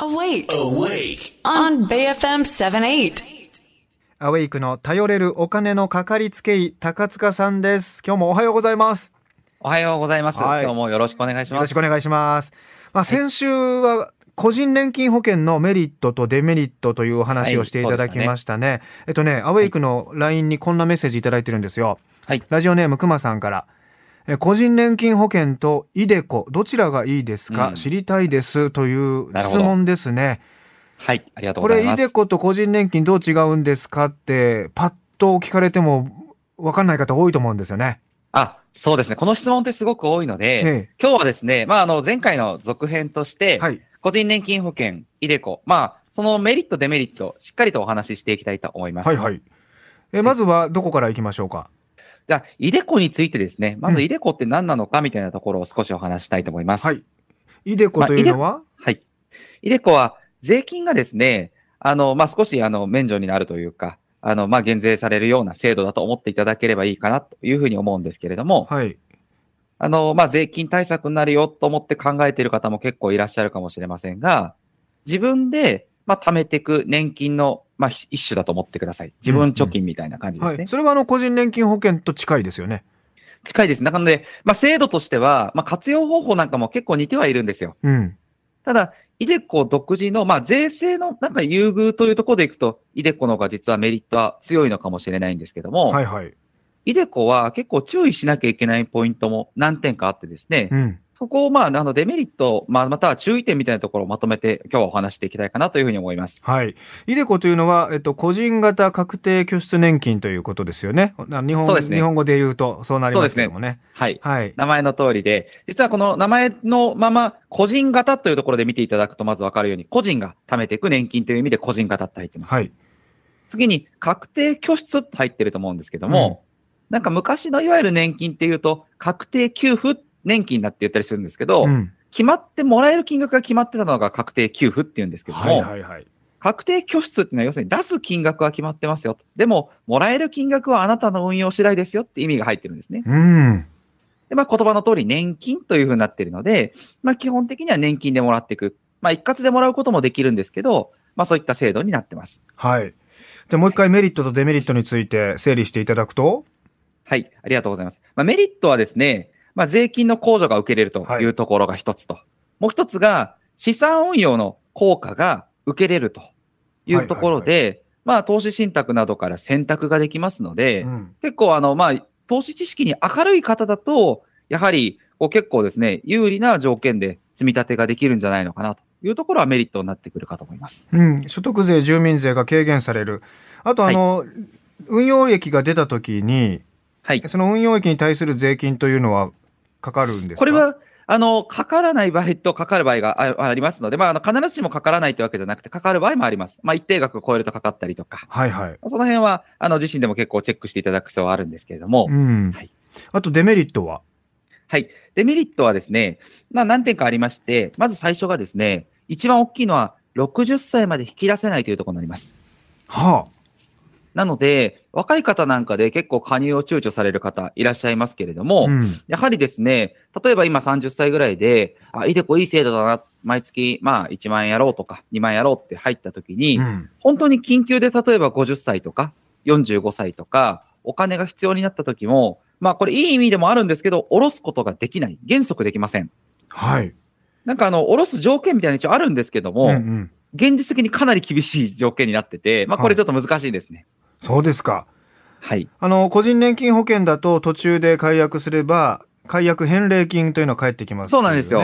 Awake. Awake. On BFM 78. アウェイクの頼れるお金のかかりつけ医、高塚さんです。今日もおはようございます。おはようございます。はい今日もよろしくお願いします。よろしくお願いします。まあ、先週は個人年金保険のメリットとデメリットというお話をしていただきましたね。えっとね、アウェイクの LINE にこんなメッセージいただいてるんですよ。はい。ラジオネームくまさんから。え個人年金保険とイデコどちらがいいですか、うん知りたいですという質問ですね。はい。ありがとうこれイございます。デコと個人年金どう違うんですかってパッと聞かれても分かんない方多いと思うんですよね。あ、そうですね。この質問ってすごく多いので、ええ今日はですね、まあ、あの、前回の続編として、はい。個人年金保険、イデコ、まあ、そのメリット、デメリット、しっかりとお話ししていきたいと思います。はいはい。えまずはどこから行きましょうか？じゃあ、イデコについてですね、まうんずイデコって何なのかみたいなところを少しお話したいと思います。はい。イデコというのは、はい。イデコは、税金がですね、あの、まあ、少し、あの、免除になるというか、あの、まあ、減税されるような制度だと思っていただければいいかなというふうに思うんですけれども、はい。あの、まあ、税金対策になるよと思って考えている方も結構いらっしゃるかもしれませんが、自分で、まあ、貯めていく年金の、まあ、ひ一種だと思ってください。自分貯金みたいな感じですね。はい。それはあの個人年金保険と近いですよね。近いです。なので、まあ、制度としては、まあ、活用方法なんかも結構似てはいるんですよ。うん。ただ、イデコ独自の、まあ、税制のなんか優遇というところでいくと、イデコの方が実はメリットは強いのかもしれないんですけども、はいはい。イデコは結構注意しなきゃいけないポイントも何点かあってですね、うん。そこをまあ、あの、デメリット、まあ、または注意点みたいなところをまとめて今日はお話していきたいかなというふうに思います。はい。イデコというのは、えっと、個人型確定拠出年金ということですよね。な日本そうですね日本語で言うとそうなりますけどもね。はい。はい。名前の通りで、実はこの名前のまま、個人型というところで見ていただくとまずわかるように、個人が貯めていく年金という意味で個人型って入ってます。はい。次に、確定拠出って入ってると思うんですけども、なんか昔のいわゆる年金っていうと、確定給付年金だって言ったりするんですけど、うん。決まってもらえる金額が決まってたのが確定給付って言うんですけども、はいはいはい。確定拠出っていうのは要するに出す金額は決まってますよと。でも、もらえる金額はあなたの運用次第ですよって意味が入ってるんですね。うん。で、まあ言葉の通り年金というふうになっているので、まあ基本的には年金でもらっていく。まあ一括でもらうこともできるんですけど、まあそういった制度になってます。はい。じゃあもう一回メリットとデメリットについて整理していただくと？はい、ありがとうございます。まあ、メリットはですね、まあ、税金の控除が受けれるというところが一つと。もう一つが、資産運用の効果が受けれるというところで、まあ、投資信託などから選択ができますので、うん。結構、あの、まあ、投資知識に明るい方だと、やはり、こう結構ですね、有利な条件で積み立てができるんじゃないのかなというところはメリットになってくるかと思います。うん。所得税、住民税が軽減される。あとあの、運用益が出た時に、はい。その運用益に対する税金というのはかかるんですか？これは、あの、かからない場合とかかる場合があありますので、まあ、あの、必ずしもかからないというわけじゃなくて、かかる場合もあります。まあ、一定額超えるとかかったりとか、はいはい。その辺は、あの、自身でも結構チェックしていただく必要はあるんですけれども、うん。はいあとデメリットは？はい。デメリットはですね、まあ、何点かありまして、まず最初がですね、一番大きいのは、60歳まで引き出せないというところになります。はなので、若い方なんかで結構加入を躊躇される方いらっしゃいますけれども、あ。うん。やはりですね、例えば今30歳ぐらいで、あ、イデコいい制度だな、毎月、まあ1万円やろうとか、2万円やろうって入った時に、うん。本当に緊急で例えば50歳とか、45歳とか、お金が必要になった時も、まあこれいい意味でもあるんですけど、下ろすことができない。原則できません。はい。なんかあの、下ろす条件みたいなの一応あるんですけども、うんうん。現実的にかなり厳しい条件になってて、まあこれちょっと難しいですね。そうですか。はい。あの、個人年金保険だと途中で解約すれば、解約返礼金というのが返ってきます、そうなんですよ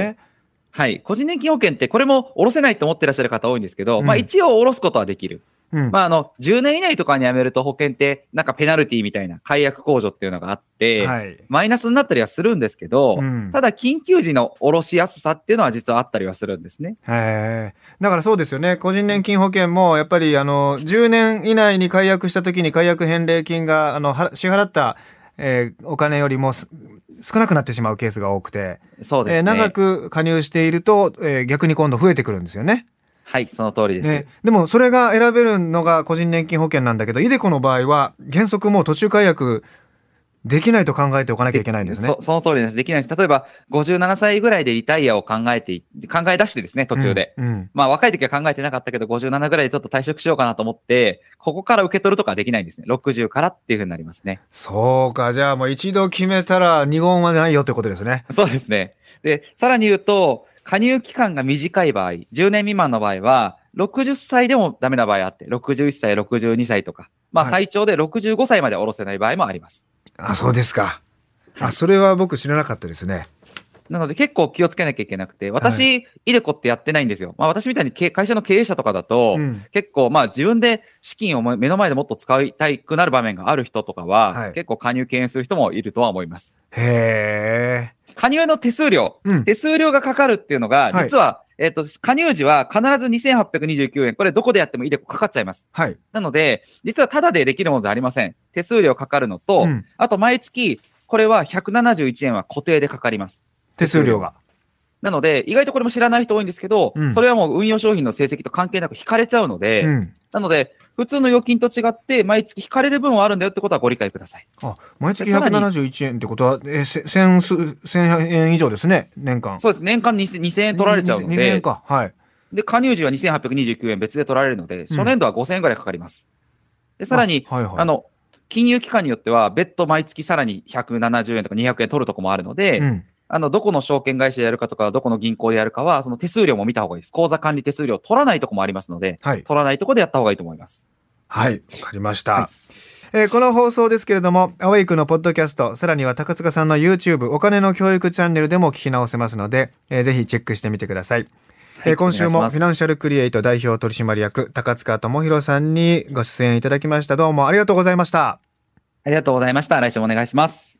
はい。個人年金保険ってこれも下ろせないと思ってらっしゃる方多いんですけど、うんまあ一応下ろすことはできる。うん。まああの、10年以内とかに辞めると保険ってなんかペナルティみたいな解約控除っていうのがあって、はい。マイナスになったりはするんですけど、うんただ緊急時の下ろしやすさっていうのは実はあったりはするんですね。へえ。だからそうですよね。個人年金保険も、やっぱり、あの、10年以内に解約した時に解約返礼金が、あの、は支払った、えーお金よりもす少なくなってしまうケースが多くて、そうですね。えー長く加入していると、えー逆に今度増えてくるんですよね。はい、その通りです。ね、でもそれが選べるのが個人年金保険なんだけど、イデコの場合は原則もう途中解約できないと考えておかなきゃいけないんですね。そその通りです。できないです。例えば、57歳ぐらいでリタイアを考えてい、考え出してですね、途中で。うんうんまあ若い時は考えてなかったけど、57ぐらいでちょっと退職しようかなと思って、ここから受け取るとかはできないんですね。60からっていうふうになりますね。そうか。じゃあもう一度決めたら二言はないよってことですね。そうですね。で、さらに言うと、加入期間が短い場合、10年未満の場合は、60歳でもダメな場合あって、61歳、62歳とか、まあはい最長で65歳まで下ろせない場合もあります。あ、そうですか。あ、それは僕知らなかったですね。なので結構気をつけなきゃいけなくて、私、イデコってやってないんですよ。まあ私みたいに経会社の経営者とかだと、うん結構まあ自分で資金を目の前でもっと使いたくなる場面がある人とかは、はい結構加入敬遠する人もいるとは思います。へえ。加入の手数料、うん手数料がかかるっていうのが、はい実は、えっ、と、加入時は必ず2829円。これどこでやってもイデコかかっちゃいます。はい。なので、実はタダでできるものじゃありません。手数料かかるのと、うんあと毎月、これは171円は固定でかかります。手数料が。なので、意外とこれも知らない人多いんですけど、うんそれはもう運用商品の成績と関係なく引かれちゃうので、うん。なので、普通の預金と違って、毎月引かれる分はあるんだよってことはご理解ください。あ、毎月でさらに171円ってことは、え千数、千円以上ですね。年間。そうです。年間 2000, 2000円取られちゃうの2000円で、か。はい。で、加入時は2829円別で取られるので、初年度は5000円ぐらいかかります。で、さらに、あはいはい。あの、金融機関によっては、別途毎月さらに170円とか200円取るとこもあるので、うん。あの、どこの証券会社でやるかとか、どこの銀行でやるかは、その手数料も見た方がいいです。口座管理手数料を取らないとこもありますので、はい。取らないとこでやった方がいいと思います。はい。わかりました。はいえーこの放送ですけれども、アウェイクのポッドキャスト、さらには高塚さんの YouTube、お金の教育チャンネルでも聞き直せますので、えーぜひチェックしてみてください。えー今週もフィナンシャルクリエイト代表取締役、高塚智博さんにご出演いただきました。どうもありがとうございました。ありがとうございました。来週もお願いします。